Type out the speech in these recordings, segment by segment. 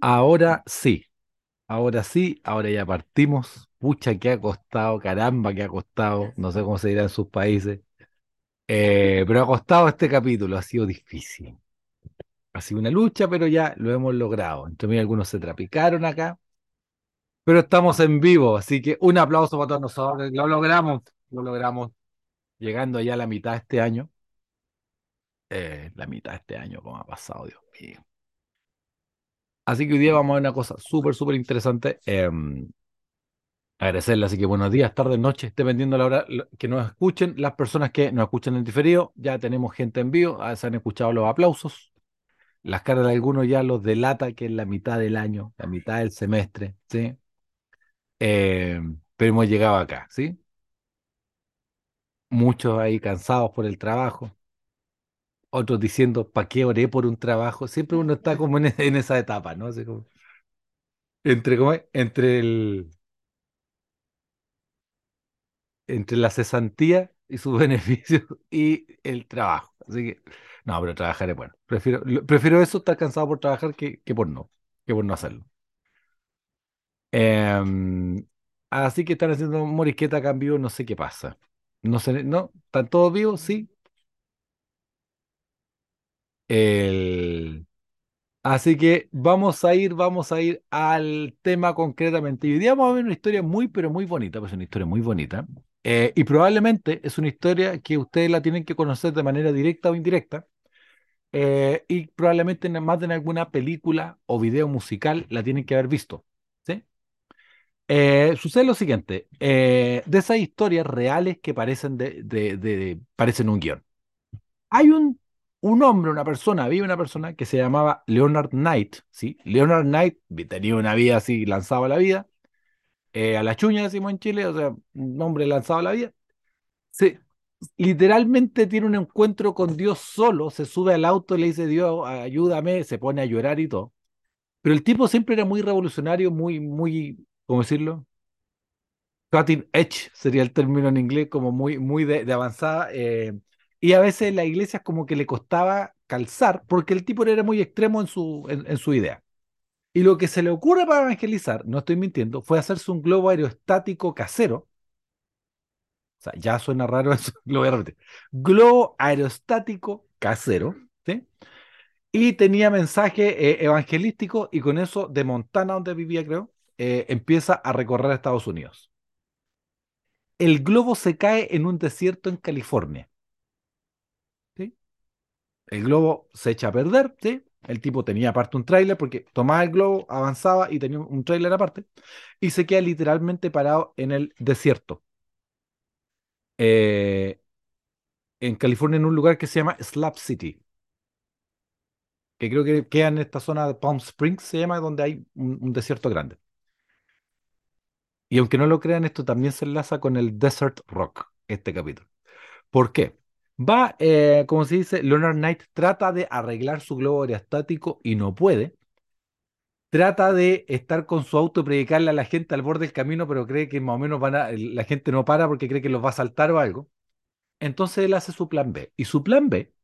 Ahora sí, ahora sí, ahora ya partimos. Pucha, que ha costado, caramba, que ha costado. No sé cómo se dirá en sus países. Eh, pero ha costado este capítulo, ha sido difícil. Ha sido una lucha, pero ya lo hemos logrado. Entre mí algunos se trapicaron acá, pero estamos en vivo, así que un aplauso para todos nosotros. Lo logramos, lo logramos. Llegando ya a la mitad de este año. Eh, la mitad de este año, como ha pasado, Dios mío. Así que hoy día vamos a ver una cosa súper, súper interesante. Eh, agradecerle, así que buenos días, tardes, noches, dependiendo de la hora que nos escuchen. Las personas que nos escuchan en diferido, ya tenemos gente en vivo, ah, se han escuchado los aplausos. Las caras de algunos ya los delata que es la mitad del año, la mitad del semestre, ¿sí? Eh, pero hemos llegado acá, ¿sí? Muchos ahí cansados por el trabajo, otros diciendo, ¿para qué oré por un trabajo? Siempre uno está como en, en esa etapa, ¿no? Así como, entre, como, entre el, entre la cesantía y sus beneficios y el trabajo. Así que, no, pero trabajar es bueno. Prefiero, prefiero eso, estar cansado por trabajar, que, que por no, que por no hacerlo. Em, así que están haciendo morisqueta acá en vivo, no sé qué pasa. No sé, no, ¿están todos vivos? Sí. El... Así que vamos a ir, vamos a ir al tema concretamente. Y hoy día vamos a ver una historia muy, pero muy bonita, pues una historia muy bonita. Eh, y probablemente es una historia que ustedes la tienen que conocer de manera directa o indirecta. eh, y probablemente en más en alguna película o video musical la tienen que haber visto. ¿sí? Eh, sucede lo siguiente, de esas historias reales que parecen, de- de- parecen un guion. Hay un, un hombre, una persona, había una persona que se llamaba Leonard Knight, ¿sí? Leonard Knight tenía una vida así, lanzaba la vida, eh, a la chuña decimos en Chile, o sea, un hombre lanzado la vida. Se, literalmente tiene un encuentro con Dios solo, se sube al auto, le dice, Dios, ayúdame, se pone a llorar y todo. Pero el tipo siempre era muy revolucionario, muy, muy, ¿cómo decirlo? Cutting edge sería el término en inglés, como muy, muy de, de avanzada. eh, y a veces la iglesia como que le costaba calzar, porque el tipo era muy extremo en su, en, su idea. Y lo que se le ocurre para evangelizar, no estoy mintiendo, fue hacerse un globo aerostático casero. O sea, ya suena raro eso, lo voy a repetir. Globo aerostático casero. Y tenía mensaje eh, evangelístico y con eso de Montana, donde vivía, creo, eh, empieza a recorrer Estados Unidos. El globo se cae en un desierto en California. El globo se echa a perder, ¿sí? El tipo tenía aparte un tráiler porque tomaba el globo, avanzaba y tenía un tráiler aparte y se queda literalmente parado en el desierto. Eh, en California, en un lugar que se llama Slab City, que creo que queda en esta zona de Palm Springs, se llama, donde hay un, un desierto grande. Y aunque no lo crean, esto también se enlaza con el Desert Rock, este capítulo. ¿Por qué? Va, eh, como se dice, Leonard Knight trata de arreglar su globo aerostático y no puede. Trata de estar con su auto y predicarle a la gente al borde del camino, pero cree que más o menos la gente no para porque cree que los va a saltar o algo. Entonces él hace su plan B. Y su plan B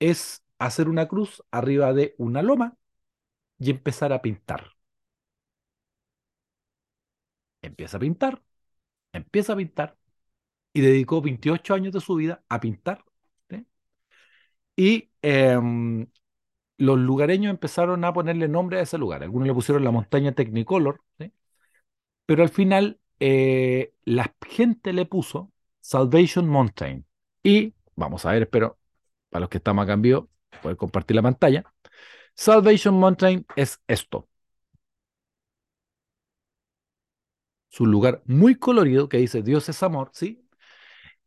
es hacer una cruz arriba de una loma y empezar a pintar. Empieza a pintar, empieza a pintar y dedicó 28 años de su vida a pintar. Y em, los lugareños empezaron a ponerle nombre a ese lugar. Algunos le pusieron la montaña Technicolor. Pero al final eh, la gente le puso Salvation Mountain. Y vamos a ver, espero, para los que estamos acá en vivo, poder compartir la pantalla. Salvation Mountain es esto. Es un lugar muy colorido que dice Dios es amor, ¿sí?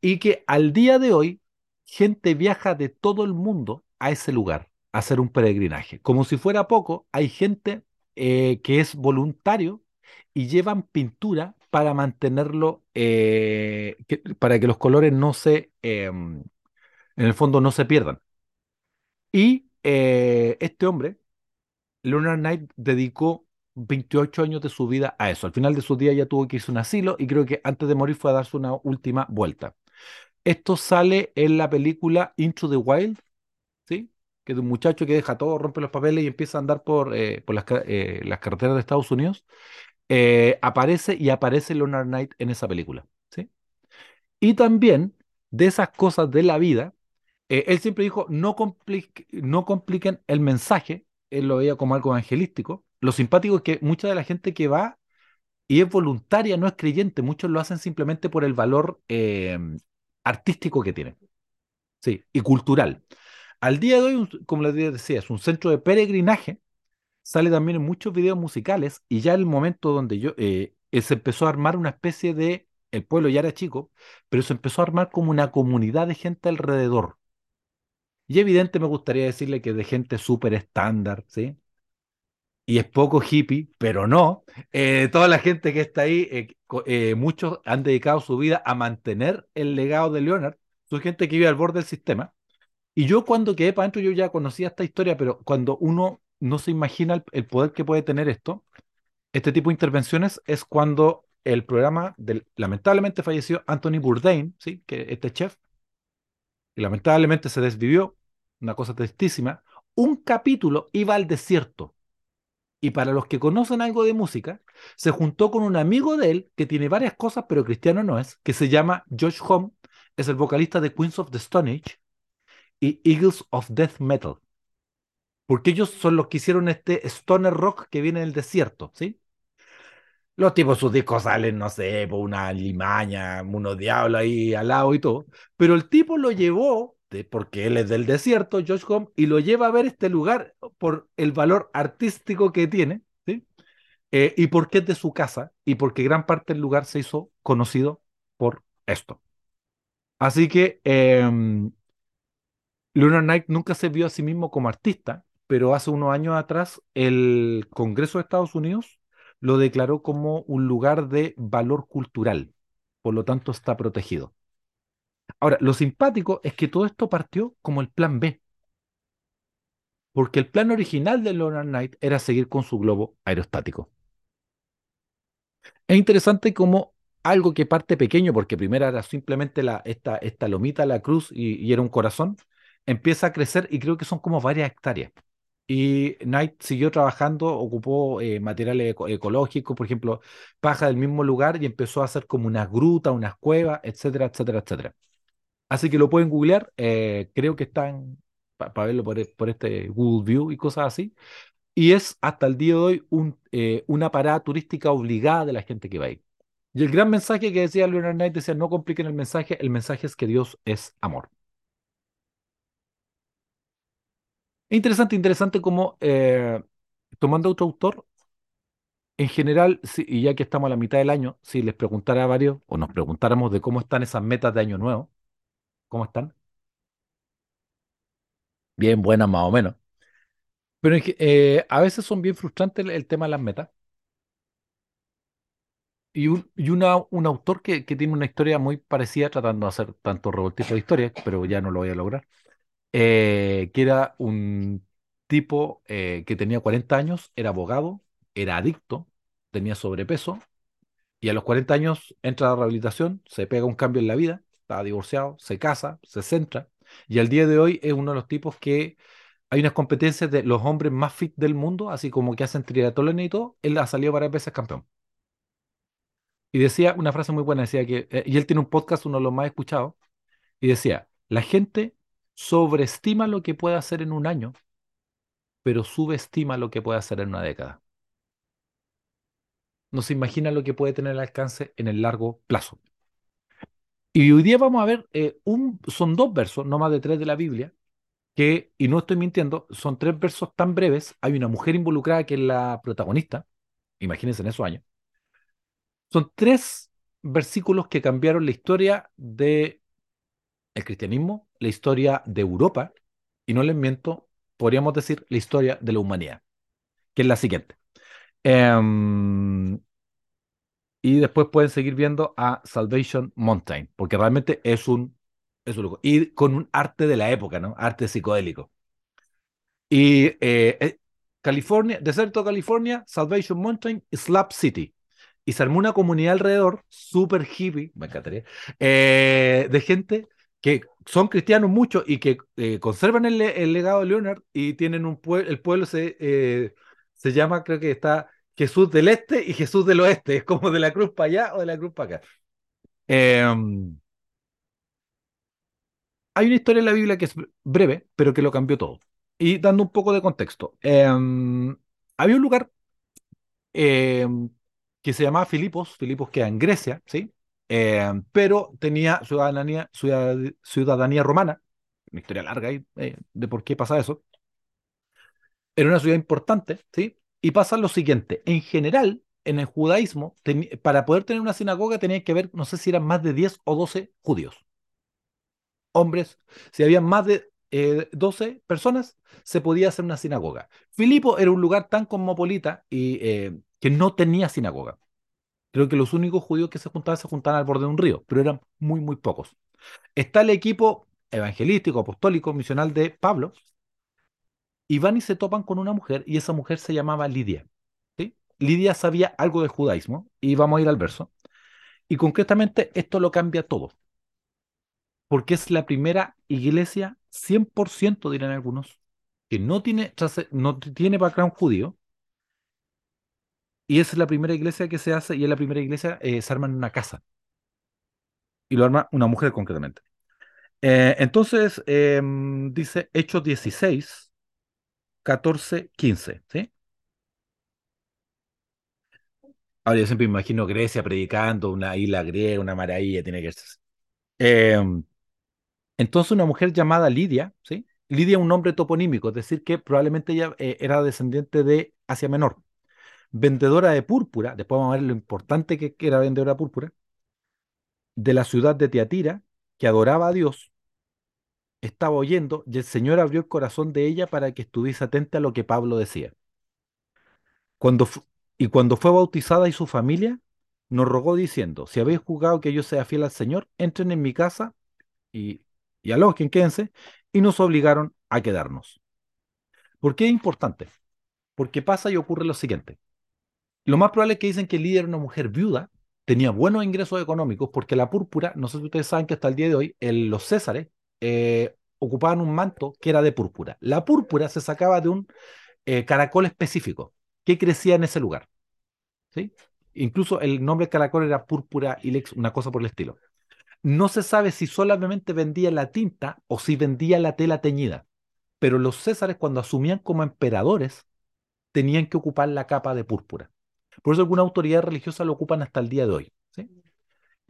Y que al día de hoy gente viaja de todo el mundo a ese lugar a hacer un peregrinaje. Como si fuera poco, hay gente eh, que es voluntario y llevan pintura para mantenerlo, eh, para que los colores no se, em, en el fondo, no se pierdan. Y eh, este hombre, Leonard Knight, dedicó 28 años de su vida a eso. Al final de su día ya tuvo que irse a un asilo y creo que antes de morir fue a darse una última vuelta. Esto sale en la película Into the Wild, ¿sí? que es un muchacho que deja todo, rompe los papeles y empieza a andar por, eh, eh, las, carreteras de Estados Unidos, eh, aparece y aparece Leonard Knight en esa película. ¿sí? Y también de esas cosas de la vida, él siempre dijo, no compliquen el mensaje, él lo veía como algo evangelístico. Lo simpático es que mucha de la gente que va y es voluntaria, no es creyente, muchos lo hacen simplemente por el valor artístico que tiene. Sí, y cultural. Al día de hoy, como les decía, es un centro de peregrinaje. Sale también en muchos videos musicales y ya el momento donde yo eh, se empezó a armar una especie de, el pueblo ya era chico, pero se empezó a armar como una comunidad de gente alrededor. Y evidente me gustaría decirle que de gente súper estándar, ¿sí? Y es poco hippie, pero no. Eh, toda la gente que está ahí, eh, eh, muchos han dedicado su vida a mantener el legado de Leonard. Son gente que vive al borde del sistema. Y yo cuando quedé para adentro, yo ya conocía esta historia, pero cuando uno no se imagina el, poder que puede tener esto, este tipo de intervenciones es cuando el programa del lamentablemente falleció Anthony Bourdain, ¿sí? que este chef, y lamentablemente se desvivió, una cosa tristísima, un capítulo iba al desierto. Y para los que conocen algo de música, se juntó con un amigo de él que tiene varias cosas, pero cristiano no es, que se llama Josh Home, es el vocalista de Queens of the Stone Age, y Eagles of Death Metal. Porque ellos son los que hicieron este stoner rock que viene del desierto, ¿sí? Los tipos, sus discos salen, no sé, por una limaña, unos diablos ahí al lado y todo. Pero el tipo lo llevó, porque él es del desierto, Josh Home, y lo lleva a ver este lugar por el valor artístico que tiene, ¿sí? Eh, y porque es de su casa, y porque gran parte del lugar se hizo conocido por esto. Así que em, Lunar Knight nunca se vio a sí mismo como artista, pero hace unos años atrás el Congreso de Estados Unidos lo declaró como un lugar de valor cultural, por lo tanto está protegido. Ahora, lo simpático es que todo esto partió como el plan B, porque el plan original de Leonard Knight era seguir con su globo aerostático. Es interesante cómo algo que parte pequeño, porque primero era simplemente la, esta, esta lomita, la cruz, y era un corazón, empieza a crecer y creo que son como varias hectáreas. Y Knight siguió trabajando, ocupó eh, materiales ecológicos, por ejemplo, paja del mismo lugar y empezó a hacer como unas grutas, unas cuevas, etcétera, etcétera, etcétera. Así que lo pueden googlear, eh, creo que están para verlo por, por, este Google View y cosas así. Y es hasta el día de hoy eh, una parada turística obligada de la gente que va ahí. Y el gran mensaje que decía Leonard Knight decía, no compliquen el mensaje, el mensaje es que Dios es amor. Es interesante, interesante como eh, tomando otro autor, en general, y ya que estamos a la mitad del año, si les preguntara a varios, o nos preguntáramos de cómo están esas metas de año nuevo, ¿cómo están? Bien, buenas más o menos. Pero eh, a veces son bien frustrantes el, tema de las metas. Y, un, y una, un autor que, que, tiene una historia muy parecida, tratando de hacer tanto revoltijo de historia, pero ya no lo voy a lograr, eh, que era un tipo eh, que tenía 40 años, era abogado, era adicto, tenía sobrepeso, y a los 40 años entra a la rehabilitación, se pega un cambio en la vida, está divorciado, se casa, se centra, y al día de hoy es uno de los tipos que hay unas competencias de los hombres más fit del mundo, así como que hacen triatlón y todo, él ha salido varias veces campeón. Y decía una frase muy buena, decía que, eh, y él tiene un podcast, uno de los más escuchados, y decía, la gente sobreestima lo que puede hacer en un año, pero subestima lo que puede hacer en una década. No se imagina lo que puede tener el alcance en el largo plazo. Y hoy día vamos a ver, eh, son dos versos, no más de tres de la Biblia, que, y no estoy mintiendo, son tres versos tan breves. Hay una mujer involucrada que es la protagonista, imagínense en esos años. Son tres versículos que cambiaron la historia de el cristianismo, la historia de Europa, y no les miento, podríamos decir la historia de la humanidad, que es la siguiente. Em, y después pueden seguir viendo a Salvation Mountain, porque realmente es un, es un Y con un arte de la época, ¿no? Arte psicodélico. Y eh, eh, California, Desierto de California, Salvation Mountain, Slap City. Y se armó una comunidad alrededor, súper hippie, me encantaría, eh, de gente que son cristianos muchos y que conservan el, el, legado de Leonard y tienen un pueblo, el pueblo se, se llama, creo que está Jesús del Este y Jesús del Oeste, es como de la cruz para allá o de la cruz para acá. Eh, hay una historia en la Biblia que es breve, pero que lo cambió todo. Y dando un poco de contexto, eh, había un lugar eh, que se llamaba Filipos, Filipos queda en Grecia, ¿sí? Pero tenía ciudadanía, ciudadanía romana, una historia larga ahí eh, de por qué pasa eso. Era una ciudad importante, ¿sí? Y pasa lo siguiente, en general, en el judaísmo, para poder tener una sinagoga tenía que haber, no sé si eran más de 10 o 12 judíos. Hombres, si había más de eh, 12 personas, se podía hacer una sinagoga. Filipo era un lugar tan cosmopolita y eh, que no tenía sinagoga. Creo que los únicos judíos que se juntaban se juntaban al borde de un río, pero eran muy, muy pocos. Está el equipo evangelístico, apostólico, misional de Pablo, y van y se topan con una mujer, y esa mujer se llamaba Lidia. Lidia sabía algo del judaísmo, y vamos a ir al verso. Y concretamente esto lo cambia todo, porque es la primera iglesia 100%, dirán algunos, que no tiene, no tiene background judío, y es la primera iglesia que se hace, y es la primera iglesia, eh, se arma en una casa. Y lo arma una mujer concretamente. Eh, entonces, eh, dice Hechos 16, 14, 15, ¿sí? Ahora yo siempre imagino Grecia predicando, una isla griega, una maravilla, tiene que ser. Eh, entonces una mujer llamada Lidia, ¿sí? Lidia es un nombre toponímico, es decir, que probablemente ella eh, era descendiente de Asia Menor. Vendedora de púrpura, después vamos a ver lo importante que era vendedora de púrpura, de la ciudad de Teatira, que adoraba a Dios, estaba oyendo y el Señor abrió el corazón de ella para que estuviese atenta a lo que Pablo decía. Cuando y cuando fue bautizada y su familia, nos rogó diciendo, si habéis jugado que yo sea fiel al Señor, entren en mi casa y, y alojen, quédense, y nos obligaron a quedarnos. ¿Por qué es importante? Porque pasa y ocurre lo siguiente. Lo más probable es que dicen que Lidia era una mujer viuda, tenía buenos ingresos económicos, porque la púrpura, no sé si ustedes saben que hasta el día de hoy, el, los césares eh, ocupaban un manto que era de púrpura. La púrpura se sacaba de un eh, caracol específico que crecía en ese lugar. ¿sí? Incluso el nombre caracol era púrpura ilex, una cosa por el estilo. No se sabe si solamente vendía la tinta o si vendía la tela teñida, pero los césares cuando asumían como emperadores tenían que ocupar la capa de púrpura. Por eso alguna autoridad religiosa lo ocupan hasta el día de hoy.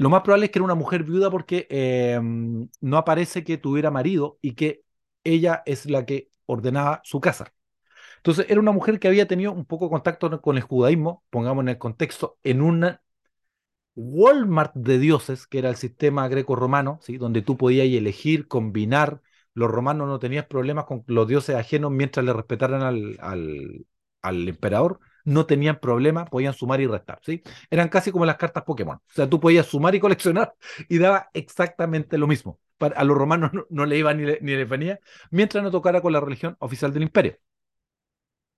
Lo más probable es que era una mujer viuda porque eh, no aparece que tuviera marido y que ella es la que ordenaba su casa. Entonces era una mujer que había tenido un poco contacto con el judaísmo, pongamos en el contexto, en una Walmart de dioses, que era el sistema greco-romano, ¿sí? donde tú podías elegir, combinar. Los romanos no tenían problemas con los dioses ajenos mientras le respetaran al, al, al emperador no tenían problema, podían sumar y restar, ¿sí? Eran casi como las cartas Pokémon. O sea, tú podías sumar y coleccionar y daba exactamente lo mismo. Para, a los romanos no, le iba ni le, ni venía, mientras no tocara con la religión oficial del imperio.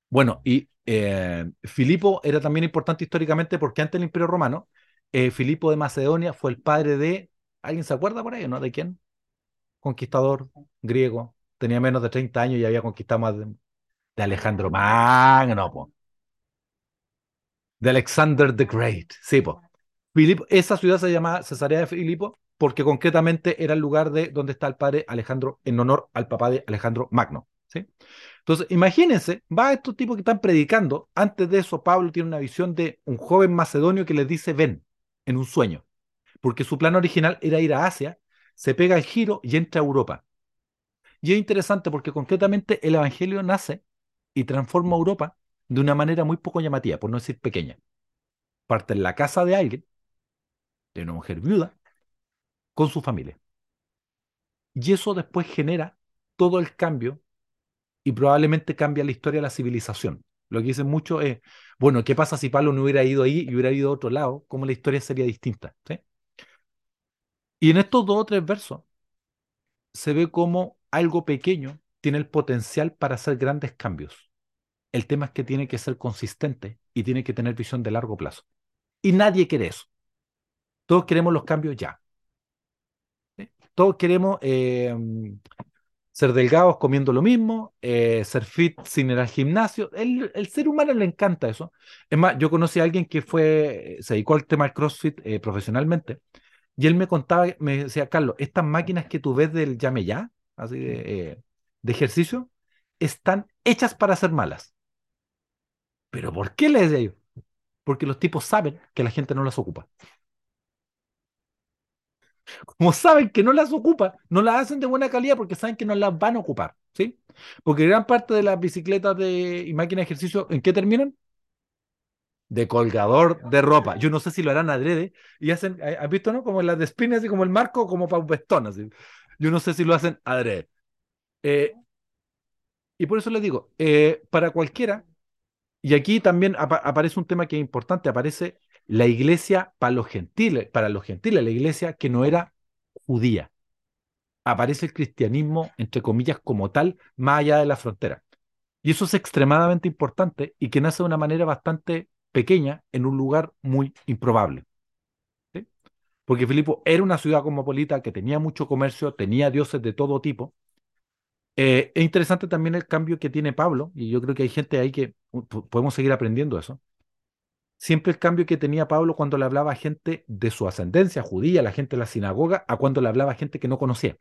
Bueno, y eh, Filipo era también importante históricamente porque antes del imperio romano, eh, Filipo de Macedonia fue el padre de, ¿alguien se acuerda por ahí, no? ¿De quién? Conquistador griego, tenía menos de 30 años y había conquistado más de, de Alejandro Magno, de Alexander the Great. Sí. Filipo, esa ciudad se llama Cesarea de Filipo porque concretamente era el lugar de donde está el padre Alejandro en honor al papá de Alejandro Magno. ¿sí? Entonces, imagínense, va a estos tipos que están predicando. Antes de eso, Pablo tiene una visión de un joven macedonio que les dice ven en un sueño, porque su plan original era ir a Asia, se pega el giro y entra a Europa. Y es interesante porque concretamente el Evangelio nace y transforma Europa de una manera muy poco llamativa, por no decir pequeña. Parte en la casa de alguien, de una mujer viuda, con su familia. Y eso después genera todo el cambio y probablemente cambia la historia de la civilización. Lo que dicen mucho es, bueno, ¿qué pasa si Pablo no hubiera ido ahí y hubiera ido a otro lado? ¿Cómo la historia sería distinta? ¿sí? Y en estos dos o tres versos se ve como algo pequeño tiene el potencial para hacer grandes cambios. El tema es que tiene que ser consistente y tiene que tener visión de largo plazo. Y nadie quiere eso. Todos queremos los cambios ya. ¿sí? Todos queremos eh, ser delgados comiendo lo mismo, eh, ser fit sin ir al gimnasio. El, el, ser humano le encanta eso. Es más, yo conocí a alguien que fue, se dedicó al tema del CrossFit eh, profesionalmente y él me contaba, me decía, Carlos, estas máquinas que tú ves del llame ya, así de, eh, de ejercicio, están hechas para ser malas. ¿Pero por qué le decía? Porque los tipos saben que la gente no las ocupa. Como saben que no las ocupa, no las hacen de buena calidad porque saben que no las van a ocupar, ¿sí? Porque gran parte de las bicicletas de, y máquinas de ejercicio, ¿en qué terminan? De colgador de ropa. Yo no sé si lo harán adrede y hacen, ¿has visto, no? Como las de spin, así como el marco, como para un vestón. Yo no sé si lo hacen adrede. Eh, y por eso les digo, eh, para cualquiera, y aquí también ap aparece un tema que es importante, aparece la iglesia para los gentiles, para los gentiles, la iglesia que no era judía. Aparece el cristianismo, entre comillas, como tal, más allá de la frontera. Y eso es extremadamente importante y que nace de una manera bastante pequeña en un lugar muy improbable. Porque Filipo era una ciudad cosmopolita que tenía mucho comercio, tenía dioses de todo tipo. Eh, es interesante también el cambio que tiene Pablo, y yo creo que hay gente ahí que podemos seguir aprendiendo eso siempre el cambio que tenía Pablo cuando le hablaba a gente de su ascendencia judía, la gente de la sinagoga, a cuando le hablaba a gente que no conocía.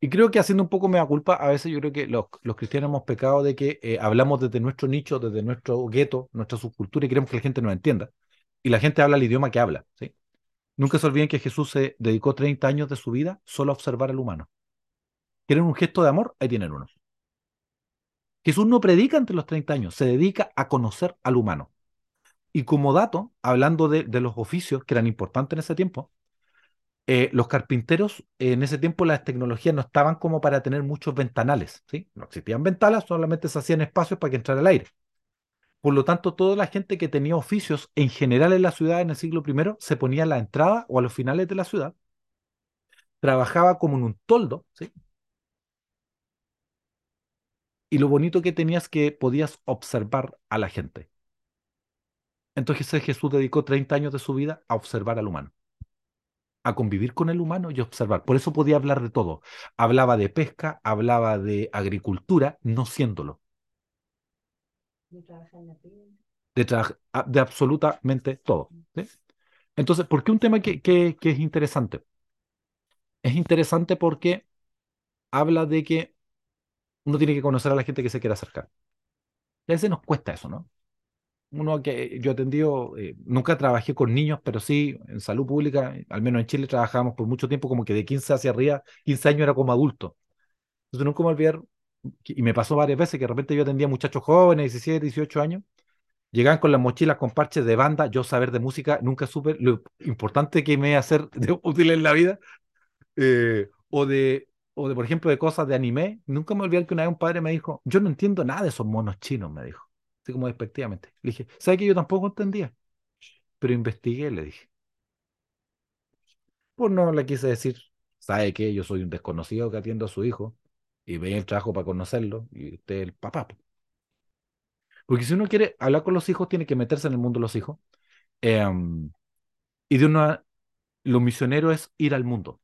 Y creo que haciendo un poco mea culpa, a veces yo creo que los, cristianos hemos pecado de que eh, hablamos desde nuestro nicho, desde nuestro gueto, nuestra subcultura y queremos que la gente nos entienda. Y la gente habla el idioma que habla. Nunca se olviden que Jesús se dedicó 30 años de su vida solo a observar al humano. ¿Quieren un gesto de amor? Ahí tienen uno. Jesús no predica entre los 30 años, se dedica a conocer al humano. Y como dato, hablando de, los oficios que eran importantes en ese tiempo, eh, los carpinteros en ese tiempo las tecnologías no estaban como para tener muchos ventanales, ¿sí? No existían ventanas, solamente se hacían espacios para que entrara el aire. Por lo tanto, toda la gente que tenía oficios en general en la ciudad en el siglo I se ponía a la entrada o a los finales de la ciudad, trabajaba como en un toldo, ¿sí? Y lo bonito que tenías es que podías observar a la gente. Entonces Jesús dedicó 30 años de su vida a observar al humano, a convivir con el humano y observar. Por eso podía hablar de todo. Hablaba de pesca, hablaba de agricultura, no siéndolo. De, de absolutamente todo. ¿sí? Entonces, ¿por qué un tema que, que, que es interesante? Es interesante porque habla de que uno tiene que conocer a la gente que se quiere acercar. Y a veces nos cuesta eso, ¿no? Uno que yo he atendido, eh, nunca trabajé con niños, pero sí en salud pública, al menos en Chile trabajábamos por mucho tiempo como que de 15 hacia arriba, 15 años era como adulto. Entonces nunca me olvidar, y me pasó varias veces que de repente yo atendía muchachos jóvenes, 17, 18 años, llegaban con las mochilas con parches de banda, yo saber de música, nunca supe lo importante que me iba a hacer de útil en la vida, eh, o de o de, por ejemplo, de cosas de anime, nunca me olvidé que una vez un padre me dijo, yo no entiendo nada de esos monos chinos, me dijo, así como despectivamente. Le dije, ¿sabe que yo tampoco entendía? Pero investigué, le dije. Pues no le quise decir, ¿sabe que yo soy un desconocido que atiendo a su hijo y ve el trabajo para conocerlo y usted es el papá? Porque si uno quiere hablar con los hijos, tiene que meterse en el mundo de los hijos. Eh, y de una, lo misionero es ir al mundo.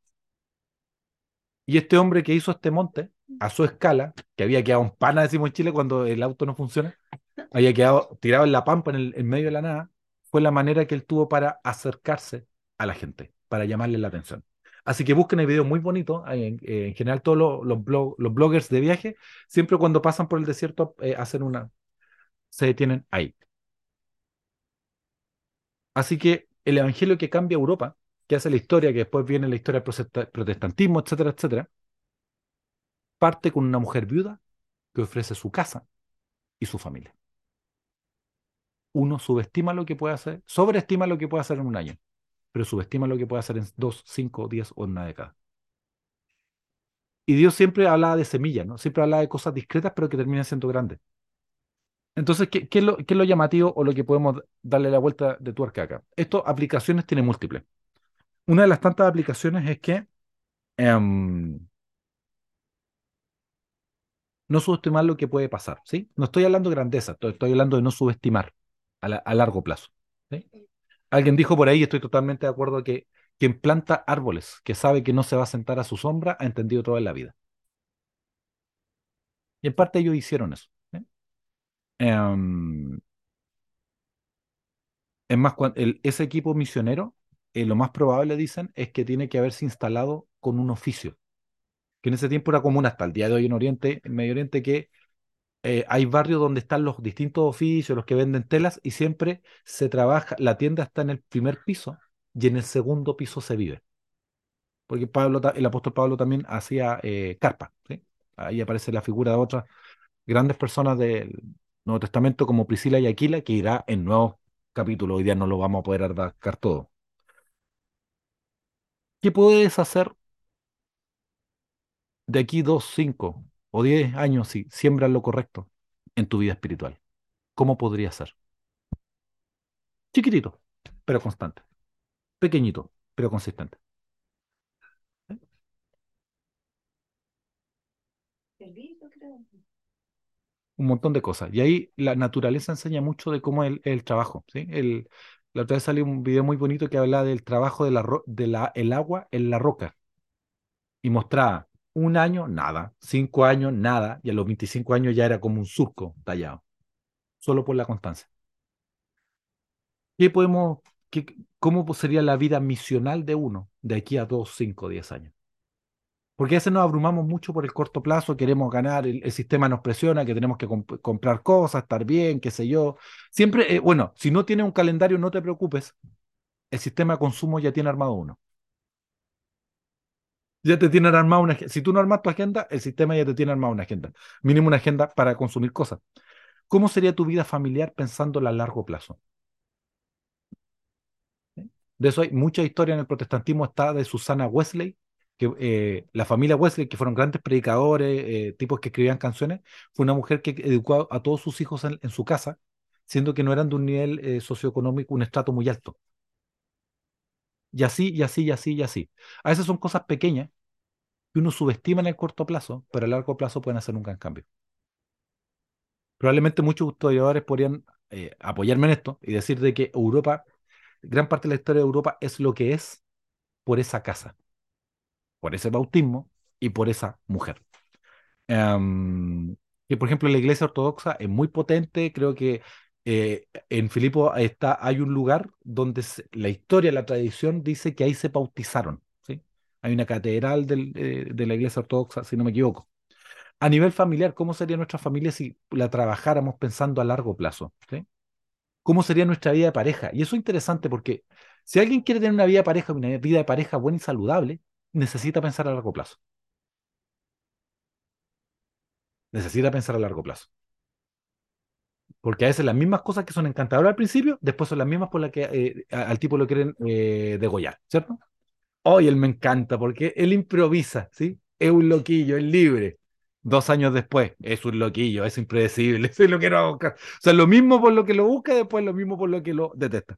Y este hombre que hizo este monte a su escala, que había quedado un pana, decimos en Chile, cuando el auto no funciona, había quedado tirado en la pampa en, el, en medio de la nada, fue la manera que él tuvo para acercarse a la gente, para llamarle la atención. Así que busquen el video muy bonito. En, en general, todos los, los, blog, los, bloggers de viaje, siempre cuando pasan por el desierto, eh, hacen una. se detienen ahí. Así que el evangelio que cambia Europa que hace la historia, que después viene la historia del protestantismo, etcétera, etcétera, parte con una mujer viuda que ofrece su casa y su familia. Uno subestima lo que puede hacer, sobreestima lo que puede hacer en un año, pero subestima lo que puede hacer en dos, cinco, diez o una década. Y Dios siempre hablaba de semillas, ¿no? Siempre hablaba de cosas discretas, pero que terminan siendo grandes. Entonces, ¿qué, qué, es lo, ¿qué, es lo, llamativo o lo que podemos darle la vuelta de tuerca acá? Esto, aplicaciones tiene múltiples una de las tantas aplicaciones es que um, no subestimar lo que puede pasar, ¿sí? No estoy hablando de grandeza, estoy, hablando de no subestimar a, la, a largo plazo. ¿sí? Alguien dijo por ahí, estoy totalmente de acuerdo, que Quien planta árboles, que sabe que no se va a sentar a su sombra, ha entendido toda la vida. Y en parte ellos hicieron eso. Em, es más, el- ese equipo misionero, eh, lo más probable, dicen, es que tiene que haberse instalado con un oficio, que en ese tiempo era común hasta el día de hoy en Oriente, en Medio Oriente, que eh, hay barrios donde están los distintos oficios, los que venden telas, y siempre se trabaja, la tienda está en el primer piso y en el segundo piso se vive. Porque Pablo, el apóstol Pablo también hacía eh, carpa. Ahí aparece la figura de otras grandes personas del Nuevo Testamento como Priscila y Aquila, que irá en nuevos capítulos. Hoy día no lo vamos a poder abarcar todo. ¿Qué puedes hacer de aquí dos, cinco o diez años si siembras lo correcto en tu vida espiritual? ¿Cómo podría ser? Chiquitito, pero constante. Pequeñito, pero consistente. Un montón de cosas. Y ahí la naturaleza enseña mucho de cómo es el, el trabajo. ¿sí? El, la otra vez salió un video muy bonito que hablaba del trabajo de la, ro- de agua en la roca. Y mostraba un año, nada. Cinco años, nada. Y a los 25 años ya era como un surco tallado. Solo por la constancia. ¿Qué podemos, qué, cómo sería la vida misional de uno de aquí a dos, cinco, diez años? Porque a veces nos abrumamos mucho por el corto plazo, queremos ganar, el, sistema nos presiona, que tenemos que comp- comprar cosas, estar bien, qué sé yo. Siempre, eh, bueno, si no tienes un calendario, no te preocupes, el sistema de consumo ya tiene armado uno. Ya te tienen armado una. Si tú no armas tu agenda, el sistema ya te tiene armado una agenda. Mínimo una agenda para consumir cosas. ¿Cómo sería tu vida familiar pensándola a largo plazo? De eso hay mucha historia en el protestantismo, está de Susana Wesley, que eh, la familia Wesley, que fueron grandes predicadores, eh, tipos que escribían canciones, fue una mujer que educó a, todos sus hijos en, su casa, siendo que no eran de un nivel eh, socioeconómico, un estrato muy alto. Y así, y así, y así, y así. A veces son cosas pequeñas que uno subestima en el corto plazo, pero a largo plazo pueden hacer un gran cambio. Probablemente muchos historiadores podrían apoyarme en esto y decir de que Europa, gran parte de la historia de Europa es lo que es por esa casa, por ese bautismo y por esa mujer. Em, por ejemplo la iglesia ortodoxa es muy potente, creo que eh, en Filipo está, hay un lugar donde la historia, la tradición dice que ahí se bautizaron, ¿sí? Hay una catedral eh, de la iglesia ortodoxa, si no me equivoco. A nivel familiar, ¿cómo sería nuestra familia si la trabajáramos pensando a largo plazo? ¿Cómo sería nuestra vida de pareja? Y eso es interesante porque si alguien quiere tener una vida de pareja, una vida de pareja buena y saludable, necesita pensar a largo plazo. Necesita pensar a largo plazo. Porque a veces las mismas cosas que son encantadoras al principio, después son las mismas por las que eh, al tipo lo quieren eh, degollar, ¿cierto? Hoy él me encanta porque él improvisa, ¿sí? Es un loquillo, es libre. Dos años después, es un loquillo, es impredecible, eso es lo que no buscar. O sea, lo mismo por lo que lo busca, después lo mismo por lo que lo detesta.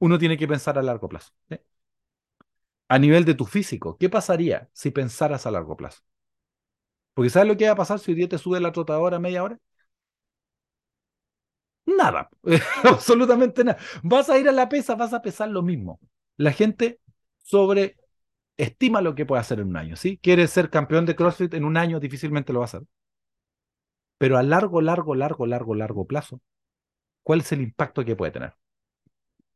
Uno tiene que pensar a largo plazo. A nivel de tu físico, ¿qué pasaría si pensaras a largo plazo? Porque ¿sabes lo que va a pasar si hoy día te sube la trotadora media hora? Nada, absolutamente nada. Vas a ir a la pesa, vas a pesar lo mismo. La gente sobreestima lo que puede hacer en un año, ¿sí? Quieres ser campeón de CrossFit en un año, difícilmente lo va a hacer. Pero a largo, largo, largo, largo, largo plazo, ¿cuál es el impacto que puede tener?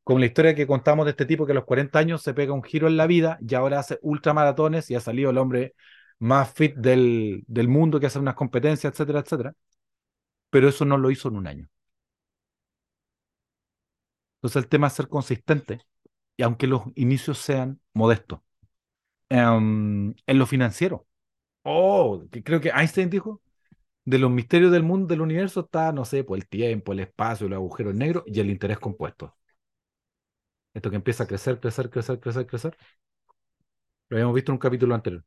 Como la historia que contamos de este tipo que a los 40 años se pega un giro en la vida y ahora hace ultramaratones y ha salido el hombre más fit del, del mundo que hace unas competencias, etcétera, etcétera. Pero eso no lo hizo en un año. Entonces el tema es ser consistente y aunque los inicios sean modestos. Em, en lo financiero. Oh, creo que Einstein dijo, de los misterios del mundo, del universo, está, no sé, pues el tiempo, el espacio, los agujeros negros y el interés compuesto. Esto que empieza a crecer, crecer, crecer, crecer, crecer. Lo habíamos visto en un capítulo anterior.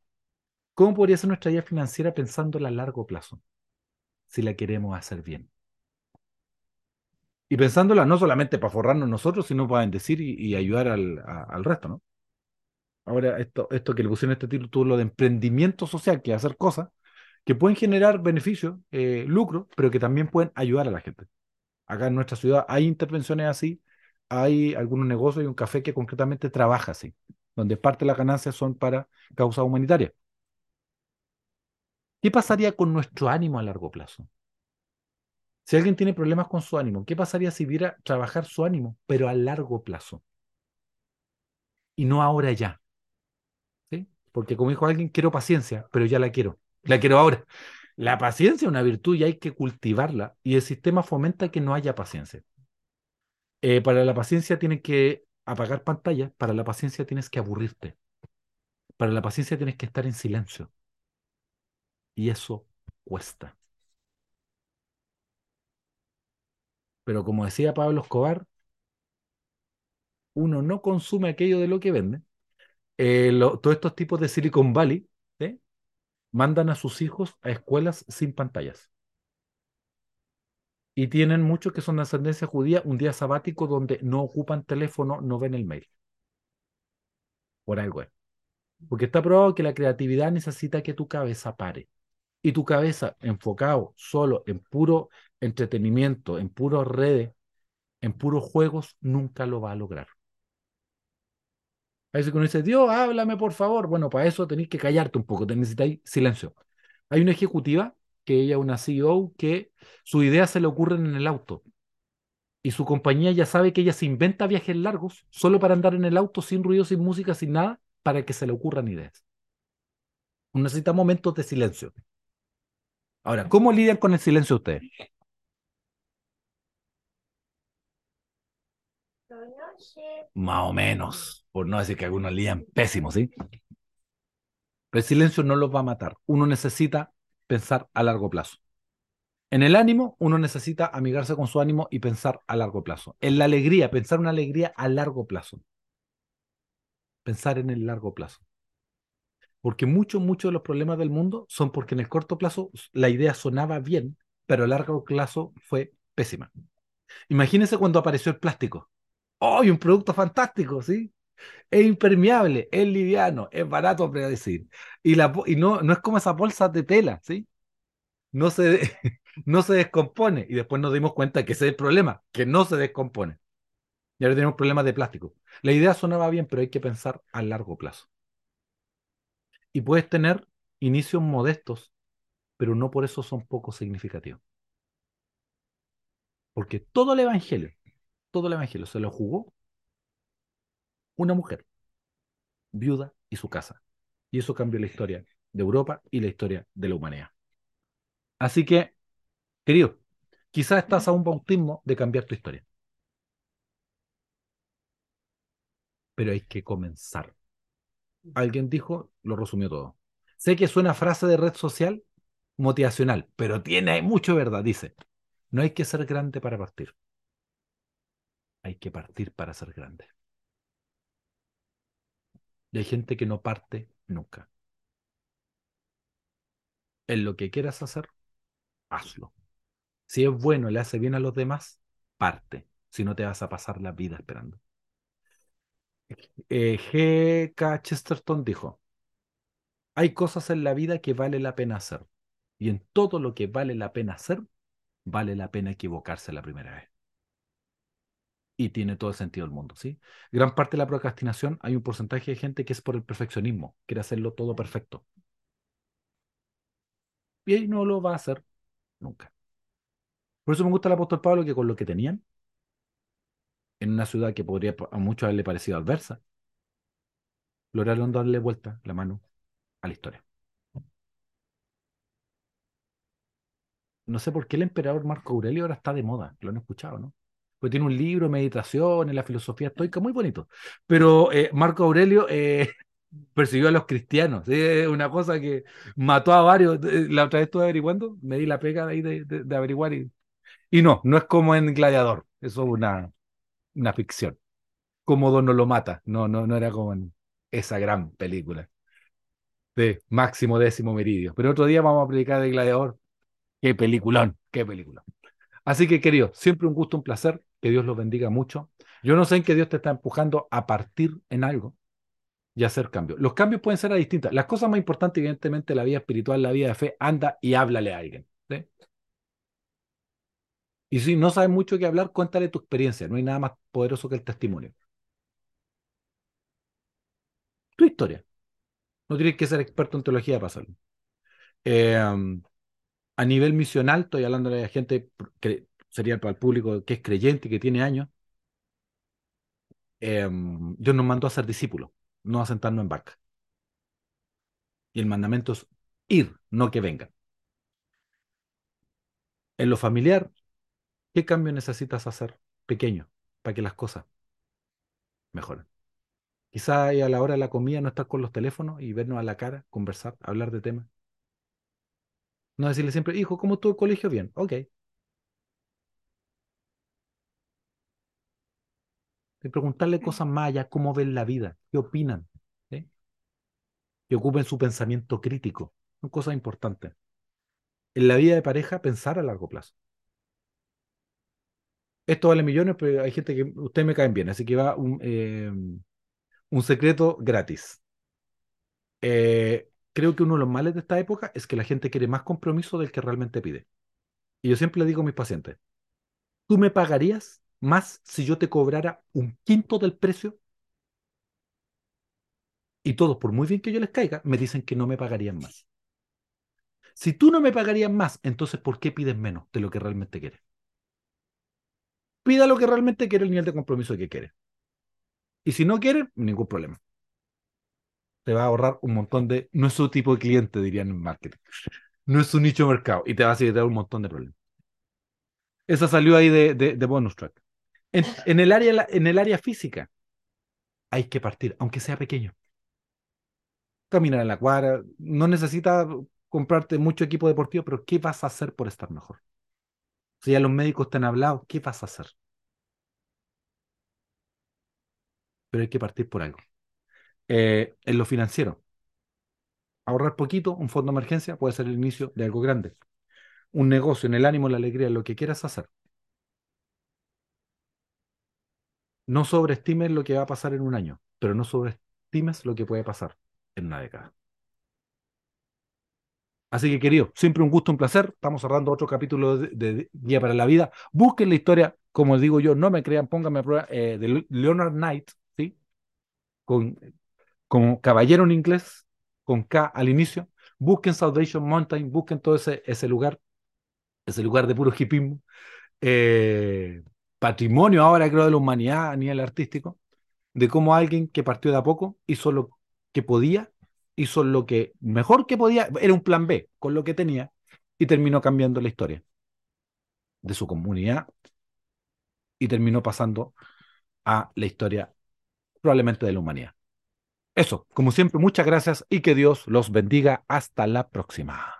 ¿Cómo podría ser nuestra vida financiera pensándola a largo plazo? Si la queremos hacer bien. Y pensándola no solamente para forrarnos nosotros, sino para bendecir y, ayudar al resto, ¿no? Ahora, esto, esto que le pusieron este título de emprendimiento social, que es hacer cosas que pueden generar beneficios, eh, lucro, pero que también pueden ayudar a la gente. Acá en nuestra ciudad hay intervenciones así, hay algunos negocios y un café que concretamente trabaja así. donde parte de las ganancias son para causas humanitarias. ¿Qué pasaría con nuestro ánimo a largo plazo? Si alguien tiene problemas con su ánimo, ¿qué pasaría si viera trabajar su ánimo, pero a largo plazo? Y no ahora ya. ¿Sí? Porque como dijo alguien, quiero paciencia, pero ya la quiero. La quiero ahora. La paciencia es una virtud y hay que cultivarla. Y el sistema fomenta que no haya paciencia. Eh, para la paciencia tienes que apagar pantalla, para la paciencia tienes que aburrirte. Para la paciencia tienes que estar en silencio. Y eso cuesta. Pero como decía Pablo Escobar, uno no consume aquello de lo que vende. Eh, todos estos tipos de Silicon Valley ¿sí? mandan a sus hijos a escuelas sin pantallas. Y tienen muchos que son de ascendencia judía un día sabático donde no ocupan teléfono, no ven el mail. Por algo es. Porque está probado que la creatividad necesita que tu cabeza pare. Y tu cabeza enfocado solo en puro entretenimiento, en puras redes, en puros juegos, nunca lo va a lograr. A veces uno dice, Dios, háblame por favor. Bueno, para eso tenéis que callarte un poco, te necesitáis silencio. Hay una ejecutiva, que ella es una CEO, que su idea se le ocurren en el auto. Y su compañía ya sabe que ella se inventa viajes largos solo para andar en el auto sin ruido, sin música, sin nada, para que se le ocurran ideas. Necesita momentos de silencio. Ahora, ¿cómo lidian con el silencio ustedes? Más o menos, por no decir que algunos lían pésimo, ¿sí? Pero el silencio no los va a matar. Uno necesita pensar a largo plazo. En el ánimo, uno necesita amigarse con su ánimo y pensar a largo plazo. En la alegría, pensar una alegría a largo plazo. Pensar en el largo plazo. Porque muchos, muchos de los problemas del mundo son porque en el corto plazo la idea sonaba bien, pero a largo plazo fue pésima. Imagínense cuando apareció el plástico. ¡Oh, un producto fantástico! ¿sí? Es impermeable, es liviano, es barato para decir. Y, la, y no, no es como esas bolsas de tela, ¿sí? No se, no se descompone. Y después nos dimos cuenta que ese es el problema, que no se descompone. Y ahora tenemos problemas de plástico. La idea sonaba bien, pero hay que pensar a largo plazo. Y puedes tener inicios modestos, pero no por eso son poco significativos. Porque todo el Evangelio, todo el Evangelio se lo jugó una mujer, viuda y su casa. Y eso cambió la historia de Europa y la historia de la humanidad. Así que, querido, quizás estás a un bautismo de cambiar tu historia. Pero hay que comenzar. Alguien dijo, lo resumió todo. Sé que suena frase de red social motivacional, pero tiene mucho verdad. Dice, no hay que ser grande para partir. Hay que partir para ser grande. Y hay gente que no parte nunca. En lo que quieras hacer, hazlo. Si es bueno y le hace bien a los demás, parte. Si no te vas a pasar la vida esperando. Eh, G.K. Chesterton dijo, hay cosas en la vida que vale la pena hacer. Y en todo lo que vale la pena hacer, vale la pena equivocarse la primera vez. Y tiene todo el sentido del mundo, ¿sí? Gran parte de la procrastinación, hay un porcentaje de gente que es por el perfeccionismo, quiere hacerlo todo perfecto. Y ahí no lo va a hacer nunca. Por eso me gusta el apóstol Pablo que con lo que tenían, en una ciudad que podría a muchos haberle parecido adversa, lograron darle vuelta la mano a la historia. No sé por qué el emperador Marco Aurelio ahora está de moda, lo han escuchado, ¿no? Pues tiene un libro, meditación, en la filosofía estoica, muy bonito. Pero eh, Marco Aurelio eh, persiguió a los cristianos, es una cosa que mató a varios. Eh, la otra vez estuve averiguando, me di la pega ahí de, de, averiguar y, y no, no es como en Gladiador, eso es una, una ficción. Cómodo no lo mata, no, no, no era como en esa gran película de Máximo Décimo Meridio. Pero otro día vamos a predicar de Gladiador. Qué peliculón, qué película. Así que, querido, siempre un gusto, un placer. Que Dios los bendiga mucho. Yo no sé en qué Dios te está empujando a partir en algo y hacer cambios. Los cambios pueden ser a distintas. Las cosas más importantes, evidentemente, la vida espiritual, la vida de fe, anda y háblale a alguien. Y si no sabes mucho que hablar, cuéntale tu experiencia. No hay nada más poderoso que el testimonio. Tu historia. No tienes que ser experto en teología para hacerlo. Eh, a nivel misional, estoy hablando de gente que sería para el público que es creyente que tiene años. Eh, Dios nos mandó a ser discípulos, no a sentarnos en barca. Y el mandamiento es ir, no que vengan. En lo familiar, ¿qué cambio necesitas hacer pequeño para que las cosas mejoren? Quizá a la hora de la comida no estar con los teléfonos y vernos a la cara, conversar, hablar de temas. No decirle siempre, hijo, ¿cómo estuvo el colegio? Bien, ok. Y preguntarle cosas más allá, cómo ven la vida, qué opinan, ¿sí? que ocupen su pensamiento crítico. Son cosas importantes. En la vida de pareja, pensar a largo plazo. Esto vale millones, pero hay gente que ustedes me caen bien, así que va un, eh, un secreto gratis. Eh, creo que uno de los males de esta época es que la gente quiere más compromiso del que realmente pide. Y yo siempre le digo a mis pacientes, ¿tú me pagarías más si yo te cobrara un quinto del precio? Y todos, por muy bien que yo les caiga, me dicen que no me pagarían más. Si tú no me pagarías más, entonces ¿por qué pides menos de lo que realmente quieres? Pida lo que realmente quiere, el nivel de compromiso que quiere. Y si no quiere, ningún problema. Te va a ahorrar un montón de... No es su tipo de cliente, dirían en marketing. No es su nicho de mercado y te va a evitar un montón de problemas. Esa salió ahí de, de, de bonus track. En, en, el área, en el área física hay que partir, aunque sea pequeño. Caminar en la cuadra, no necesitas comprarte mucho equipo deportivo, pero ¿qué vas a hacer por estar mejor? Si ya los médicos te han hablado, ¿qué vas a hacer? Pero hay que partir por algo. Eh, en lo financiero, ahorrar poquito, un fondo de emergencia puede ser el inicio de algo grande. Un negocio, en el ánimo, la alegría, lo que quieras hacer. No sobreestimes lo que va a pasar en un año, pero no sobreestimes lo que puede pasar en una década. Así que, querido, siempre un gusto, un placer. Estamos cerrando otro capítulo de, de Guía para la Vida. Busquen la historia, como digo yo, no me crean, pónganme a prueba, eh, de Leonard Knight, ¿sí? Con, caballero en inglés, con K al inicio. Busquen Salvation Mountain, busquen todo ese, ese lugar, ese lugar de puro hipismo. Eh, patrimonio ahora, creo, de la humanidad a nivel artístico, de cómo alguien que partió de a poco hizo lo que podía hizo lo que mejor que podía, era un plan B con lo que tenía y terminó cambiando la historia de su comunidad y terminó pasando a la historia probablemente de la humanidad. Eso, como siempre, muchas gracias y que Dios los bendiga. Hasta la próxima.